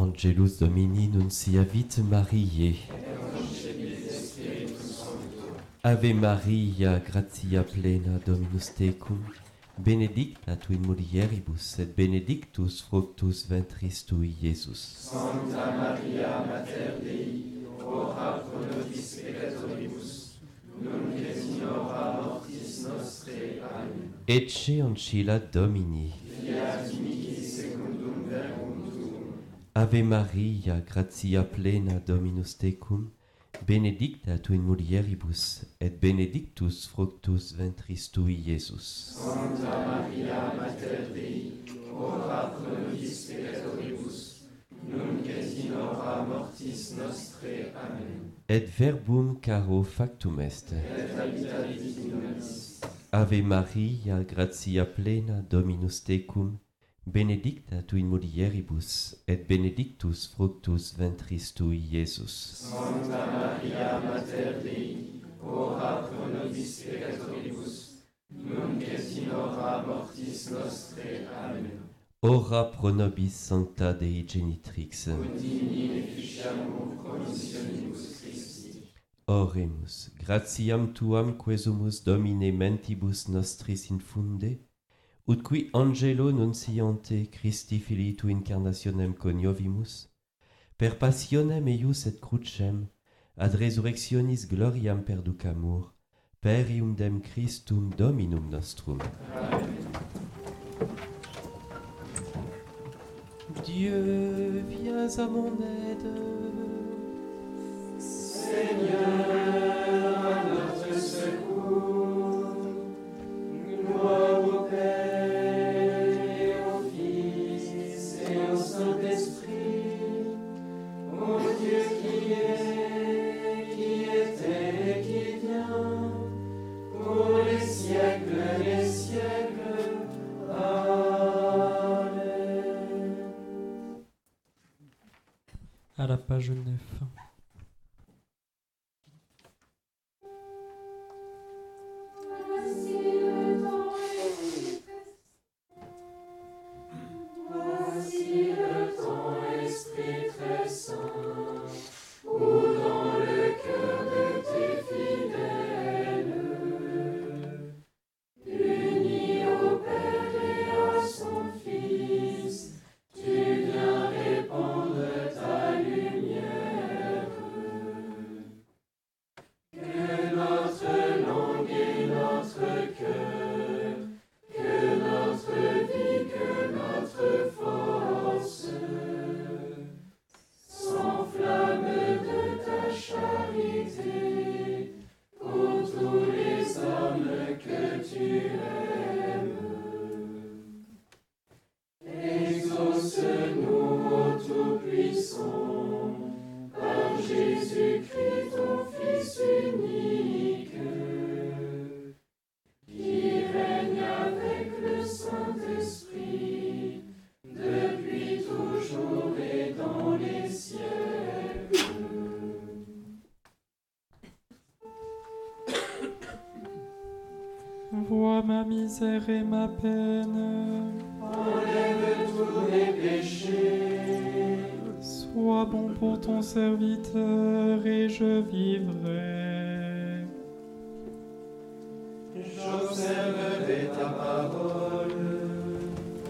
Angelus Domini nunciavit Mariae. Ave Maria, gratia plena Dominus tecum, benedicta tu in mulieribus et benedictus fructus ventris tui, Iesus. Santa Maria, Mater Dei, ora pro nobis peccatoribus, nunc et in hora mortis nostrae. Amen. Ecce ancilla Domini. Ave Maria, gratia plena Dominus tecum, benedicta tu in mulieribus et benedictus fructus ventris tui Iesus. Sancta Maria, Mater Dei, ora pro nobis peccatoribus, nunc et in hora mortis nostrae. Amen. Et verbum caro factum est. Et habita Ave Maria, gratia plena Dominus tecum, benedicta tu in mulieribus, et benedictus fructus ventris tui, Iesus. Sancta Maria, Mater Dei, ora pro nobis peccatoribus, nunc et in hora mortis nostre. Amen. Ora pro nobis sancta Dei genitrix. Ut in efficiamur promissionibus Christi. Oremus, gratiam tuam quesumus Domine mentibus nostris infunde, ut qui angelo nunciante Christi filii tu incarnationem coniovimus, per passionem eius et crucem, ad resurrectionis gloriam perducamur, per dem Christum Dominum nostrum. Amen. Dieu, viens à mon aide. Seigneur, page 9. Tout-Puissant, par Jésus-Christ, ton Fils unique, qui règne avec le Saint-Esprit, depuis toujours et dans les siècles. Vois ma misère et ma peine. Enlève tous mes péchés. Sois bon pour ton serviteur et je vivrai. J'observerai ta parole.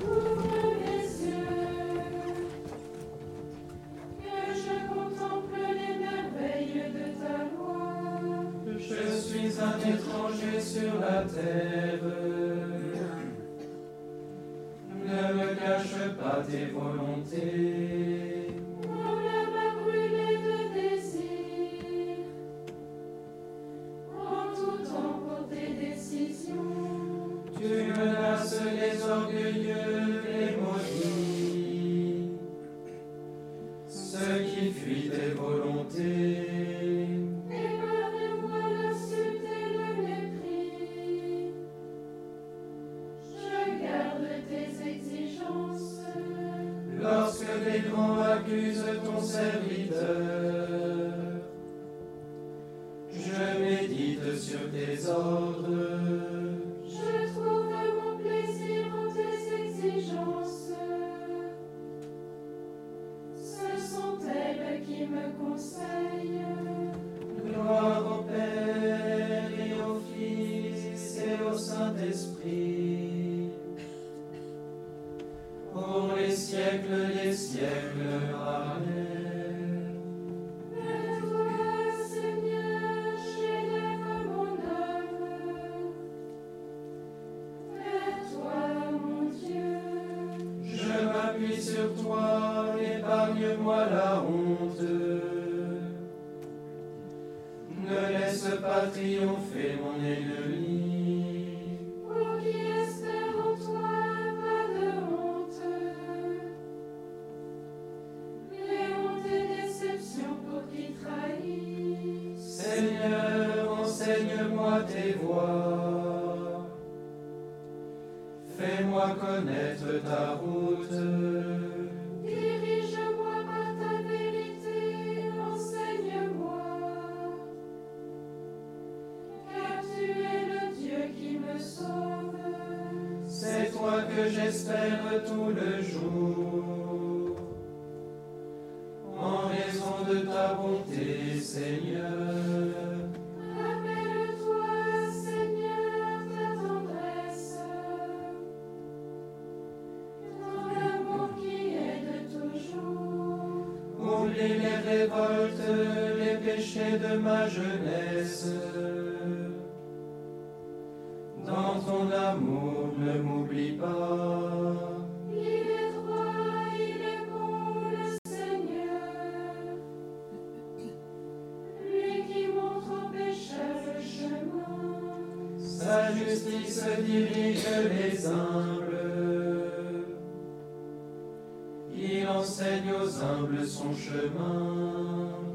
Ouvre mes yeux, que je contemple les merveilles de ta loi. Je suis un étranger sur la terre. Ne me cache pas tes volontés. Ceux qui fuient tes volontés. tes voies. Fais-moi connaître ta route. Dirige-moi par ta vérité, enseigne-moi. Car tu es le Dieu qui me sauve. C'est toi que j'espère tout le jour. En raison de ta bonté, Seigneur. d'amour, ne m'oublie pas. Il est droit, il est bon le Seigneur, lui qui montre aux pécheurs le chemin. Sa justice dirige les humbles, il enseigne aux humbles son chemin.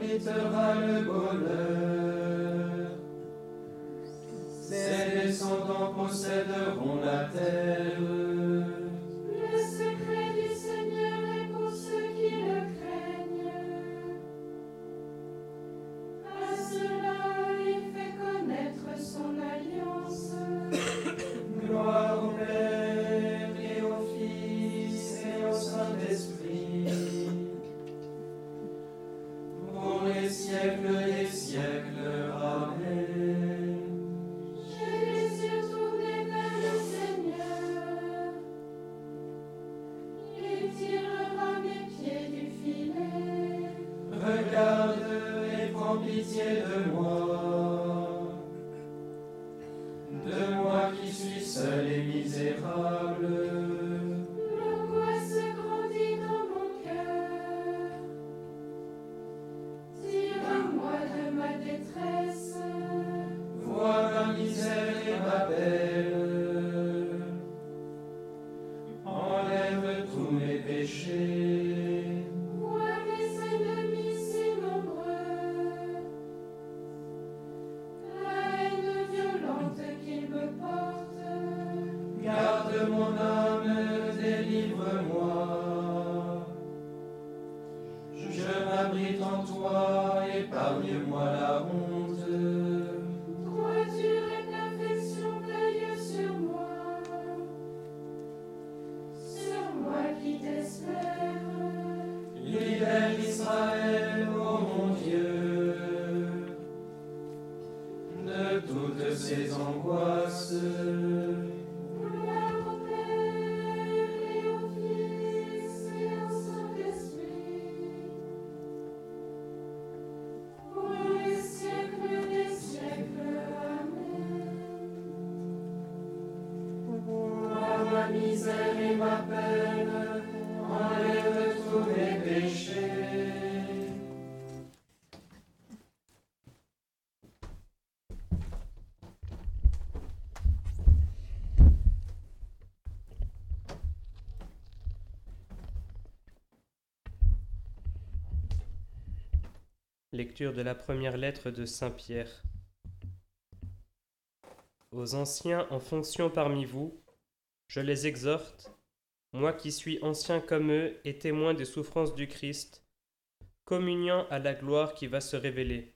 t'habitera le bonheur. Ses descendants posséderont la terre. de moi, de moi qui suis seul et misérable. le L'angoisse grandit dans mon cœur. Tire-moi de ma détresse. Vois ma misère et ma paix. épargnez-moi la honte. Lecture de la première lettre de Saint Pierre. Aux anciens en fonction parmi vous, je les exhorte, moi qui suis ancien comme eux et témoin des souffrances du Christ, communiant à la gloire qui va se révéler.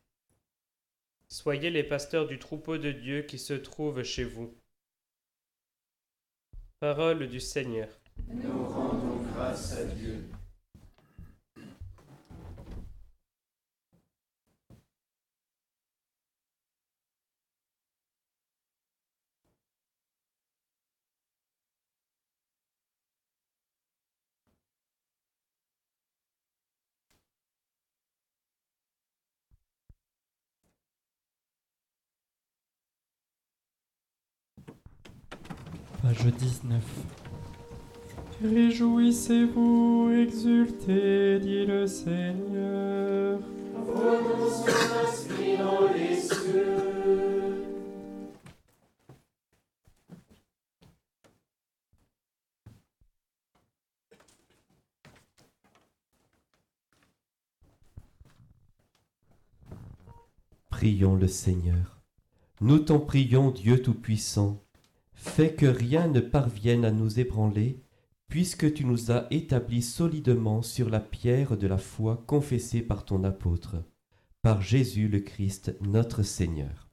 Soyez les pasteurs du troupeau de Dieu qui se trouve chez vous. Parole du Seigneur. Nous rendons grâce à Dieu. Page 19. Réjouissez-vous, exultez, dit le Seigneur. Vos noms sont inscrits dans les cieux. Prions le Seigneur. Nous t'en prions, Dieu Tout-Puissant. Fais que rien ne parvienne à nous ébranler, puisque tu nous as établis solidement sur la pierre de la foi confessée par ton apôtre, par Jésus le Christ, notre Seigneur.